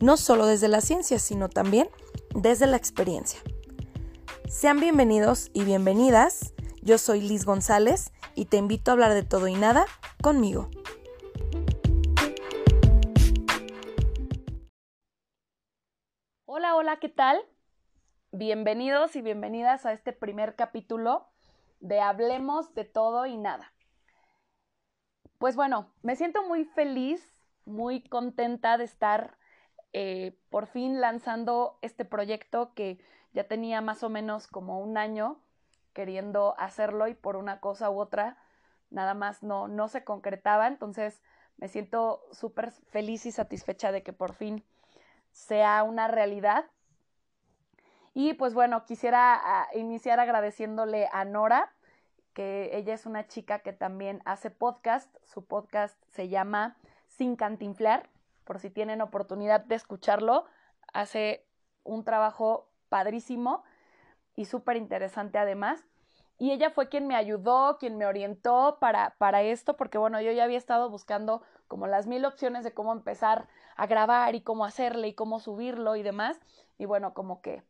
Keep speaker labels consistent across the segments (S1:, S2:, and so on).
S1: no solo desde la ciencia, sino también desde la experiencia. Sean bienvenidos y bienvenidas. Yo soy Liz González y te invito a hablar de todo y nada conmigo. Hola, hola, ¿qué tal? Bienvenidos y bienvenidas a este primer capítulo de Hablemos de todo y nada. Pues bueno, me siento muy feliz, muy contenta de estar eh, por fin lanzando este proyecto que ya tenía más o menos como un año queriendo hacerlo y por una cosa u otra nada más no, no se concretaba. Entonces me siento súper feliz y satisfecha de que por fin sea una realidad y pues bueno, quisiera ah, iniciar agradeciéndole a Nora, que ella es una chica que también hace podcast. Su podcast se llama Sin Cantinflar, por si tienen oportunidad de escucharlo. Hace un trabajo padrísimo y súper interesante además. Y ella fue quien me ayudó, quien me orientó para, para esto, porque bueno, yo ya había estado buscando como las mil opciones de cómo empezar a grabar y cómo hacerle y cómo subirlo y demás. Y bueno, como que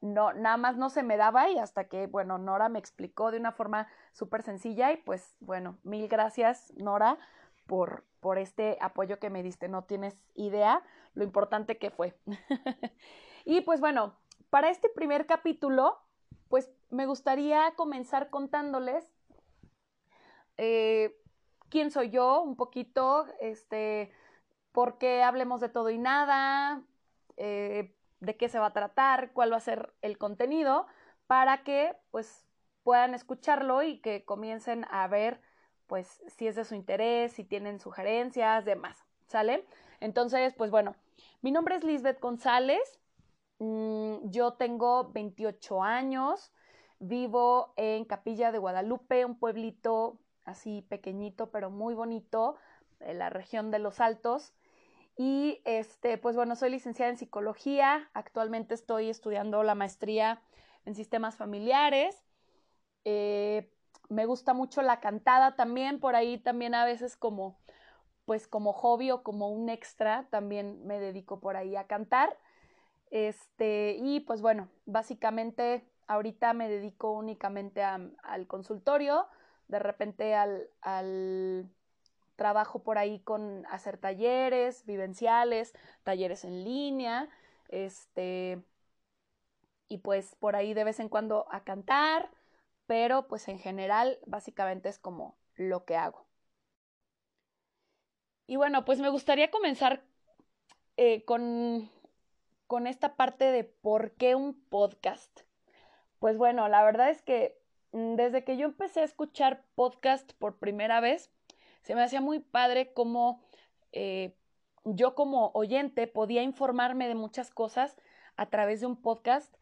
S1: no, nada más no se me daba y hasta que, bueno, Nora me explicó de una forma súper sencilla y pues, bueno, mil gracias, Nora, por, por este apoyo que me diste. No tienes idea lo importante que fue. y pues bueno, para este primer capítulo, pues me gustaría comenzar contándoles eh, quién soy yo, un poquito, este, por qué hablemos de todo y nada, eh, de qué se va a tratar, cuál va a ser el contenido, para que pues puedan escucharlo y que comiencen a ver pues si es de su interés, si tienen sugerencias, demás, ¿sale? Entonces, pues bueno, mi nombre es Lisbeth González, mm, yo tengo 28 años, vivo en Capilla de Guadalupe, un pueblito así pequeñito pero muy bonito, en la región de los Altos. Y este, pues bueno, soy licenciada en psicología. Actualmente estoy estudiando la maestría en sistemas familiares. Eh, me gusta mucho la cantada también, por ahí también a veces como, pues como hobby o como un extra, también me dedico por ahí a cantar. Este, y pues bueno, básicamente ahorita me dedico únicamente al consultorio, de repente al, al trabajo por ahí con hacer talleres vivenciales, talleres en línea, este, y pues por ahí de vez en cuando a cantar, pero pues en general básicamente es como lo que hago. Y bueno, pues me gustaría comenzar eh, con, con esta parte de por qué un podcast. Pues bueno, la verdad es que mm, desde que yo empecé a escuchar podcast por primera vez, se me hacía muy padre cómo eh, yo como oyente podía informarme de muchas cosas a través de un podcast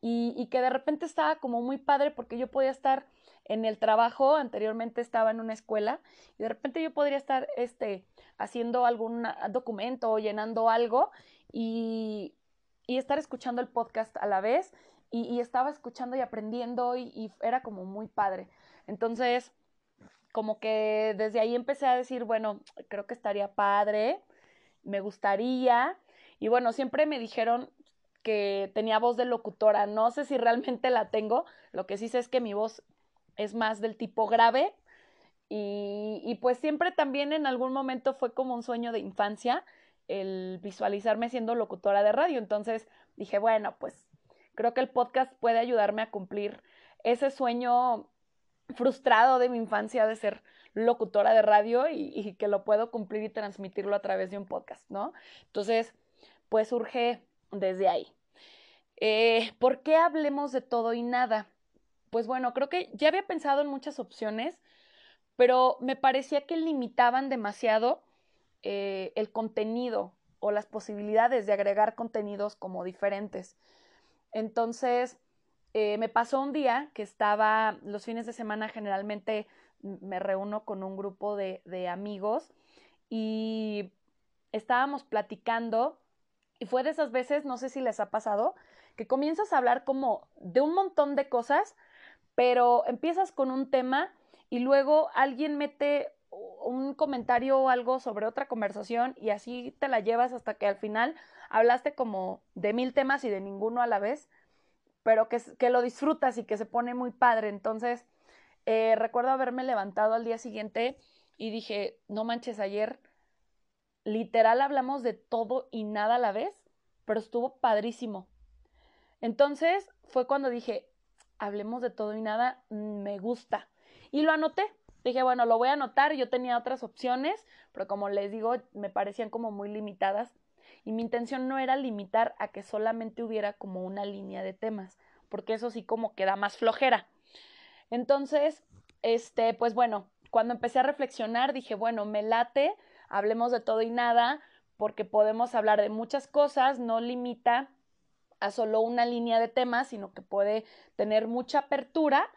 S1: y, que de repente estaba como muy padre porque yo podía estar en el trabajo, anteriormente estaba en una escuela y de repente yo podría estar este, haciendo algún documento o llenando algo y, estar escuchando el podcast a la vez y, estaba escuchando y aprendiendo y, era como muy padre. Entonces, como que desde ahí empecé a decir, bueno, creo que estaría padre, me gustaría. Y bueno, siempre me dijeron que tenía voz de locutora. No sé si realmente la tengo. Lo que sí sé es que mi voz es más del tipo grave. Y, y pues siempre también en algún momento fue como un sueño de infancia el visualizarme siendo locutora de radio. Entonces dije, bueno, pues creo que el podcast puede ayudarme a cumplir ese sueño frustrado de mi infancia de ser locutora de radio y, que lo puedo cumplir y transmitirlo a través de un podcast, ¿no? Entonces, pues surge desde ahí. Eh, ¿Por qué hablemos de todo y nada? Pues bueno, creo que ya había pensado en muchas opciones, pero me parecía que limitaban demasiado eh, el contenido o las posibilidades de agregar contenidos como diferentes. Entonces, eh, me pasó un día que estaba, los fines de semana generalmente me reúno con un grupo de, de amigos y estábamos platicando y fue de esas veces, no sé si les ha pasado, que comienzas a hablar como de un montón de cosas, pero empiezas con un tema y luego alguien mete un comentario o algo sobre otra conversación y así te la llevas hasta que al final hablaste como de mil temas y de ninguno a la vez, pero que, que lo disfrutas y que se pone muy padre. Entonces, eh, recuerdo haberme levantado al día siguiente y dije, no manches, ayer literal hablamos de todo y nada a la vez, pero estuvo padrísimo. Entonces fue cuando dije, hablemos de todo y nada, me gusta. Y lo anoté. Dije, bueno, lo voy a anotar. Yo tenía otras opciones, pero como les digo, me parecían como muy limitadas. Y mi intención no era limitar a que solamente hubiera como una línea de temas, porque eso sí como queda más flojera. Entonces, este, pues bueno, cuando empecé a reflexionar, dije, bueno, me late, hablemos de todo y nada, porque podemos hablar de muchas cosas, no limita a solo una línea de temas, sino que puede tener mucha apertura.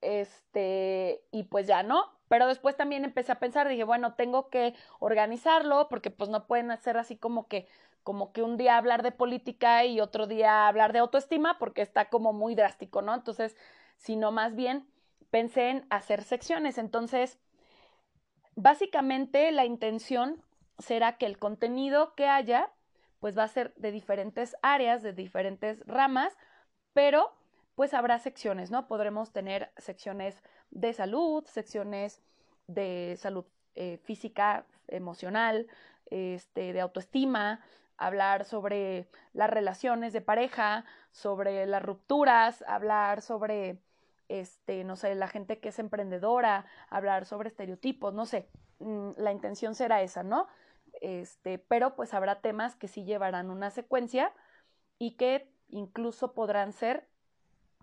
S1: Este, y pues ya no. Pero después también empecé a pensar, dije, bueno, tengo que organizarlo, porque pues no pueden hacer así como que, como que un día hablar de política y otro día hablar de autoestima, porque está como muy drástico, ¿no? Entonces, sino más bien pensé en hacer secciones. Entonces, básicamente la intención será que el contenido que haya pues va a ser de diferentes áreas, de diferentes ramas, pero pues habrá secciones, ¿no? Podremos tener secciones de salud, secciones de salud eh, física, emocional, este, de autoestima, hablar sobre las relaciones de pareja, sobre las rupturas, hablar sobre, este, no sé, la gente que es emprendedora, hablar sobre estereotipos, no sé, mm, la intención será esa, ¿no? Este, pero pues habrá temas que sí llevarán una secuencia y que incluso podrán ser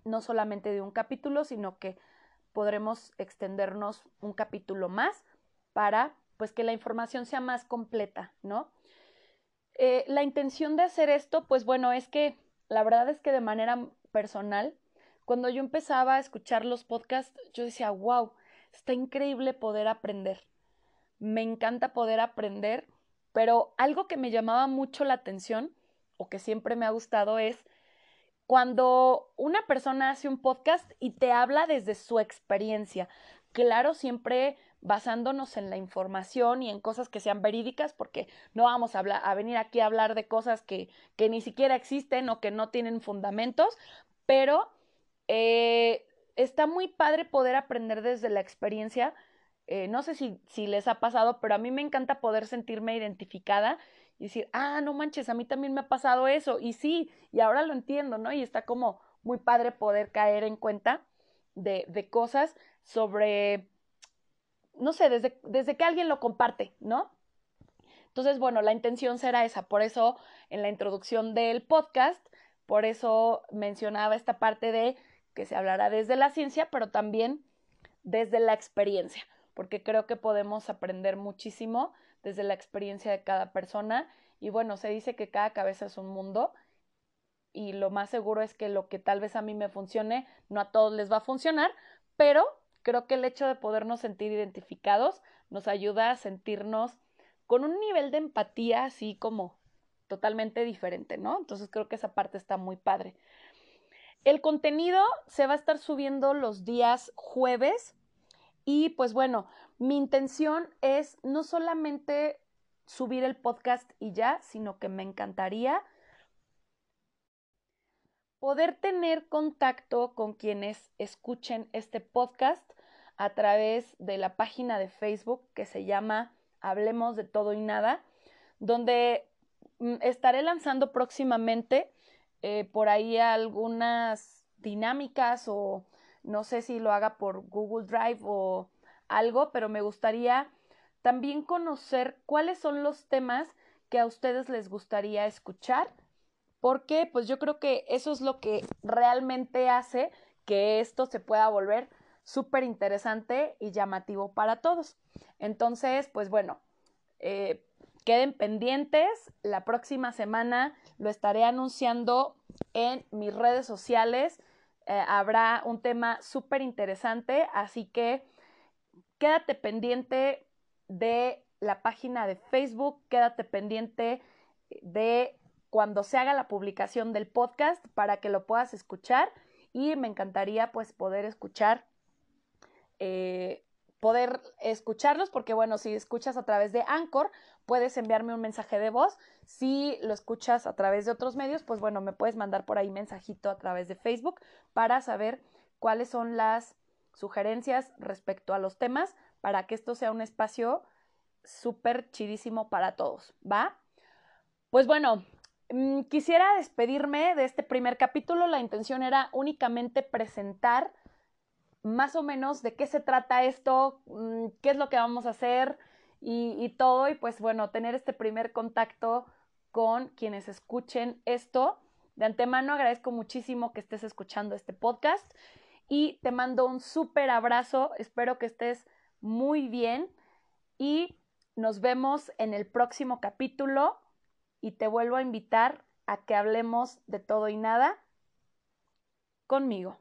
S1: no solamente de un capítulo, sino que podremos extendernos un capítulo más para pues que la información sea más completa, ¿no? Eh, la intención de hacer esto, pues bueno, es que la verdad es que de manera personal, cuando yo empezaba a escuchar los podcasts, yo decía, wow, está increíble poder aprender. Me encanta poder aprender pero algo que me llamaba mucho la atención o que siempre me ha gustado es cuando una persona hace un podcast y te habla desde su experiencia. Claro, siempre basándonos en la información y en cosas que sean verídicas, porque no vamos a, venir aquí a hablar de cosas que, que, ni siquiera existen o que no tienen fundamentos, pero eh, está muy padre poder aprender desde la experiencia eh, no sé si, si les ha pasado, pero a mí me encanta poder sentirme identificada y decir, ah, no manches, a mí también me ha pasado eso. Y sí, y ahora lo entiendo, ¿no? Y está como muy padre poder caer en cuenta de, de cosas sobre, no sé, desde, desde que alguien lo comparte, ¿no? Entonces, bueno, la intención será esa. Por eso, en la introducción del podcast, por eso mencionaba esta parte de que se hablará desde la ciencia, pero también desde la experiencia porque creo que podemos aprender muchísimo desde la experiencia de cada persona. Y bueno, se dice que cada cabeza es un mundo y lo más seguro es que lo que tal vez a mí me funcione, no a todos les va a funcionar, pero creo que el hecho de podernos sentir identificados nos ayuda a sentirnos con un nivel de empatía así como totalmente diferente, ¿no? Entonces creo que esa parte está muy padre. El contenido se va a estar subiendo los días jueves y pues bueno, mi intención es no solamente subir el podcast y ya, sino que me encantaría poder tener contacto con quienes escuchen este podcast a través de la página de Facebook que se llama Hablemos de todo y nada, donde mm, estaré lanzando próximamente eh, por ahí algunas dinámicas o no sé si lo haga por Google Drive o algo, pero me gustaría también conocer cuáles son los temas que a ustedes les gustaría escuchar, porque pues yo creo que eso es lo que realmente hace que esto se pueda volver súper interesante y llamativo para todos. Entonces, pues bueno, eh, queden pendientes. La próxima semana lo estaré anunciando en mis redes sociales. Eh, habrá un tema súper interesante, así que quédate pendiente de la página de Facebook, quédate pendiente de cuando se haga la publicación del podcast para que lo puedas escuchar. Y me encantaría pues poder escuchar eh, poder escucharlos porque bueno si escuchas a través de Anchor puedes enviarme un mensaje de voz si lo escuchas a través de otros medios pues bueno me puedes mandar por ahí mensajito a través de Facebook para saber cuáles son las sugerencias respecto a los temas para que esto sea un espacio súper chidísimo para todos va pues bueno Mm, quisiera despedirme de este primer capítulo. La intención era únicamente presentar más o menos de qué se trata esto, mm, qué es lo que vamos a hacer y, todo. Y pues bueno, tener este primer contacto con quienes escuchen esto. De antemano agradezco muchísimo que estés escuchando este podcast y te mando un súper abrazo. Espero que estés muy bien y nos vemos en el próximo capítulo y te vuelvo a invitar a que hablemos de todo y nada conmigo.